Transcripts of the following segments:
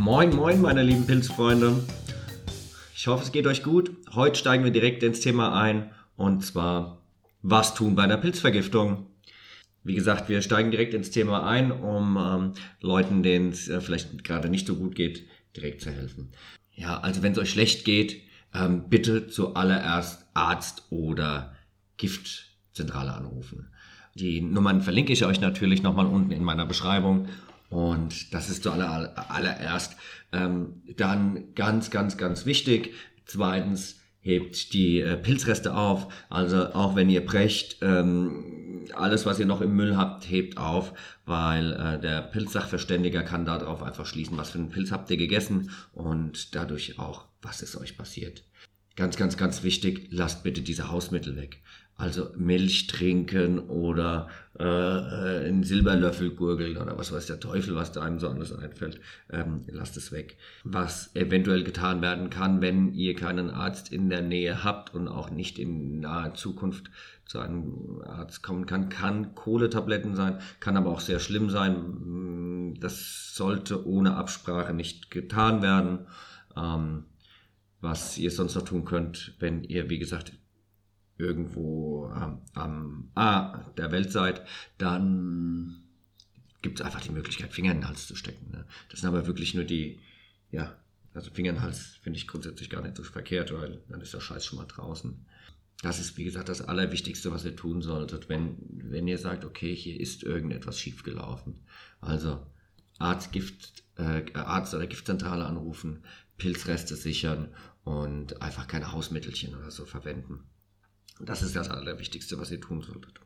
Moin, moin, meine lieben Pilzfreunde. Ich hoffe, es geht euch gut. Heute steigen wir direkt ins Thema ein und zwar, was tun bei einer Pilzvergiftung? Wie gesagt, wir steigen direkt ins Thema ein, um ähm, Leuten, denen es äh, vielleicht gerade nicht so gut geht, direkt zu helfen. Ja, also wenn es euch schlecht geht, ähm, bitte zuallererst Arzt oder Giftzentrale anrufen. Die Nummern verlinke ich euch natürlich nochmal unten in meiner Beschreibung. Und das ist zuallererst ähm, dann ganz, ganz, ganz wichtig. Zweitens, hebt die äh, Pilzreste auf. Also auch wenn ihr brecht, ähm, alles, was ihr noch im Müll habt, hebt auf, weil äh, der Pilzsachverständiger kann darauf einfach schließen, was für einen Pilz habt ihr gegessen und dadurch auch, was ist euch passiert. Ganz, ganz, ganz wichtig, lasst bitte diese Hausmittel weg. Also Milch trinken oder äh, einen Silberlöffel gurgeln oder was weiß der Teufel, was da einem so alles einfällt. Ähm, lasst es weg. Was eventuell getan werden kann, wenn ihr keinen Arzt in der Nähe habt und auch nicht in naher Zukunft zu einem Arzt kommen kann, kann Kohletabletten sein, kann aber auch sehr schlimm sein. Das sollte ohne Absprache nicht getan werden. Ähm, was ihr sonst noch tun könnt, wenn ihr, wie gesagt, irgendwo ähm, am A der Welt seid, dann gibt es einfach die Möglichkeit, Finger in den Hals zu stecken. Ne? Das sind aber wirklich nur die, ja, also Finger in den Hals finde ich grundsätzlich gar nicht so verkehrt, weil dann ist der Scheiß schon mal draußen. Das ist, wie gesagt, das Allerwichtigste, was ihr tun solltet, wenn, wenn ihr sagt, okay, hier ist irgendetwas schiefgelaufen. Also Arzt, Gift, äh, Arzt oder Giftzentrale anrufen, Pilzreste sichern und einfach keine Hausmittelchen oder so verwenden. Das ist das Allerwichtigste, was ihr tun solltet.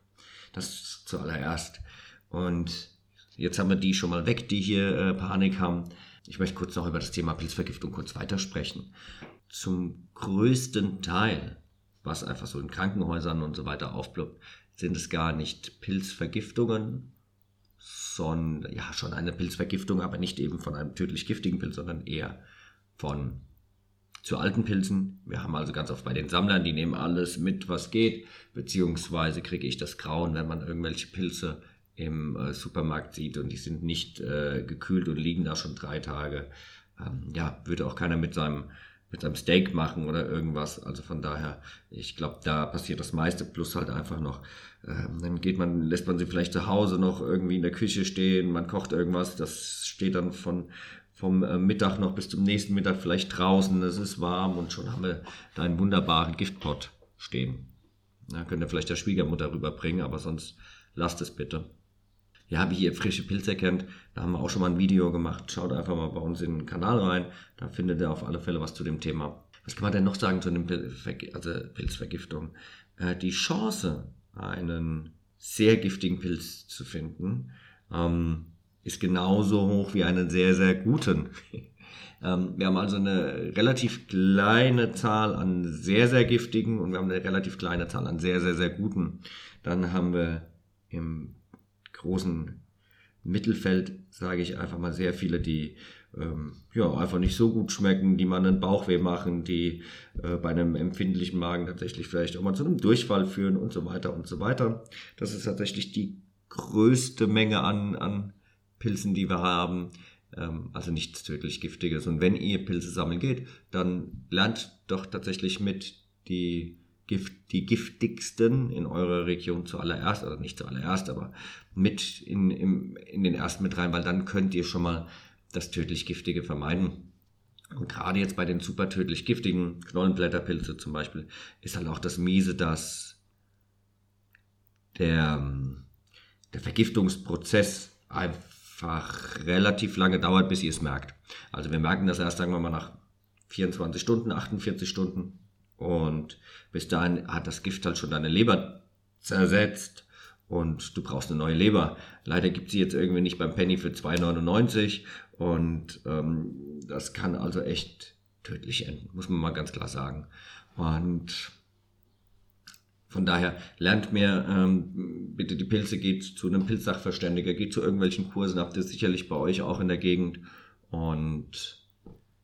Das zuallererst. Und jetzt haben wir die schon mal weg, die hier äh, Panik haben. Ich möchte kurz noch über das Thema Pilzvergiftung kurz weitersprechen. Zum größten Teil, was einfach so in Krankenhäusern und so weiter aufploppt, sind es gar nicht Pilzvergiftungen, sondern ja schon eine Pilzvergiftung, aber nicht eben von einem tödlich giftigen Pilz, sondern eher von zu alten Pilzen. Wir haben also ganz oft bei den Sammlern, die nehmen alles mit, was geht, beziehungsweise kriege ich das Grauen, wenn man irgendwelche Pilze im äh, Supermarkt sieht und die sind nicht äh, gekühlt und liegen da schon drei Tage. Ähm, ja, würde auch keiner mit seinem mit seinem Steak machen oder irgendwas. Also von daher, ich glaube, da passiert das meiste, plus halt einfach noch, ähm, dann geht man, lässt man sie vielleicht zu Hause noch irgendwie in der Küche stehen, man kocht irgendwas, das steht dann von vom äh, Mittag noch bis zum nächsten Mittag vielleicht draußen, es ist warm und schon haben wir da einen wunderbaren Giftpot stehen. Ja, könnt ihr vielleicht der Schwiegermutter rüberbringen, aber sonst lasst es bitte. Ja, wie ihr frische Pilze kennt, da haben wir auch schon mal ein Video gemacht. Schaut einfach mal bei uns in den Kanal rein, da findet ihr auf alle Fälle was zu dem Thema. Was kann man denn noch sagen zu dem also Pilzvergiftung? Äh, die Chance, einen sehr giftigen Pilz zu finden, ähm, ist genauso hoch wie einen sehr, sehr guten. Ähm, wir haben also eine relativ kleine Zahl an sehr, sehr giftigen und wir haben eine relativ kleine Zahl an sehr, sehr, sehr guten. Dann haben wir im großen Mittelfeld, sage ich einfach mal, sehr viele, die ähm, ja einfach nicht so gut schmecken, die man einen Bauchweh machen, die äh, bei einem empfindlichen Magen tatsächlich vielleicht auch mal zu einem Durchfall führen und so weiter und so weiter. Das ist tatsächlich die größte Menge an, an Pilzen, die wir haben. Ähm, also nichts tödlich Giftiges. Und wenn ihr Pilze sammeln geht, dann lernt doch tatsächlich mit die Gift, die giftigsten in eurer Region zuallererst, oder nicht zuallererst, aber mit in, in, in den ersten mit rein, weil dann könnt ihr schon mal das tödlich Giftige vermeiden. Und gerade jetzt bei den super tödlich giftigen Knollenblätterpilze zum Beispiel ist halt auch das Miese, dass der, der Vergiftungsprozess einfach relativ lange dauert, bis ihr es merkt. Also wir merken das erst, sagen wir mal, nach 24 Stunden, 48 Stunden. Und bis dahin hat das Gift halt schon deine Leber zersetzt und du brauchst eine neue Leber. Leider gibt sie jetzt irgendwie nicht beim Penny für 2,99 und ähm, das kann also echt tödlich enden, muss man mal ganz klar sagen. Und von daher lernt mehr ähm, bitte die Pilze, geht zu einem Pilzsachverständiger, geht zu irgendwelchen Kursen, habt ihr sicherlich bei euch auch in der Gegend. Und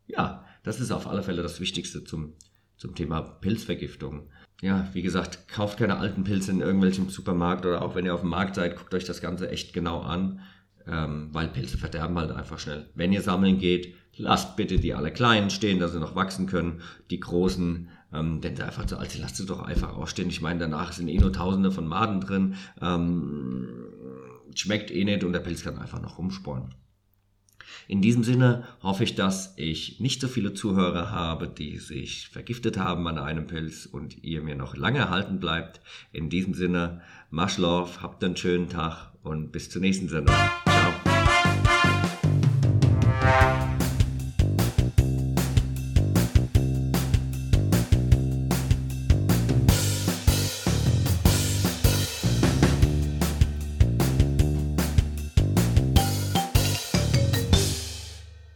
ja, das ist auf alle Fälle das Wichtigste zum, zum Thema Pilzvergiftung. Ja, wie gesagt, kauft keine alten Pilze in irgendwelchem Supermarkt oder auch wenn ihr auf dem Markt seid, guckt euch das Ganze echt genau an, ähm, weil Pilze verderben halt einfach schnell. Wenn ihr sammeln geht, lasst bitte die alle kleinen stehen, dass sie noch wachsen können. Die großen, ähm, denn einfach zu alt, lasst sie doch einfach ausstehen. Ich meine, danach sind eh nur tausende von Maden drin. Ähm, schmeckt eh nicht und der Pilz kann einfach noch rumsporen. In diesem Sinne hoffe ich, dass ich nicht so viele Zuhörer habe, die sich vergiftet haben an einem Pilz und ihr mir noch lange erhalten bleibt. In diesem Sinne, Much Love, habt einen schönen Tag und bis zur nächsten Sendung.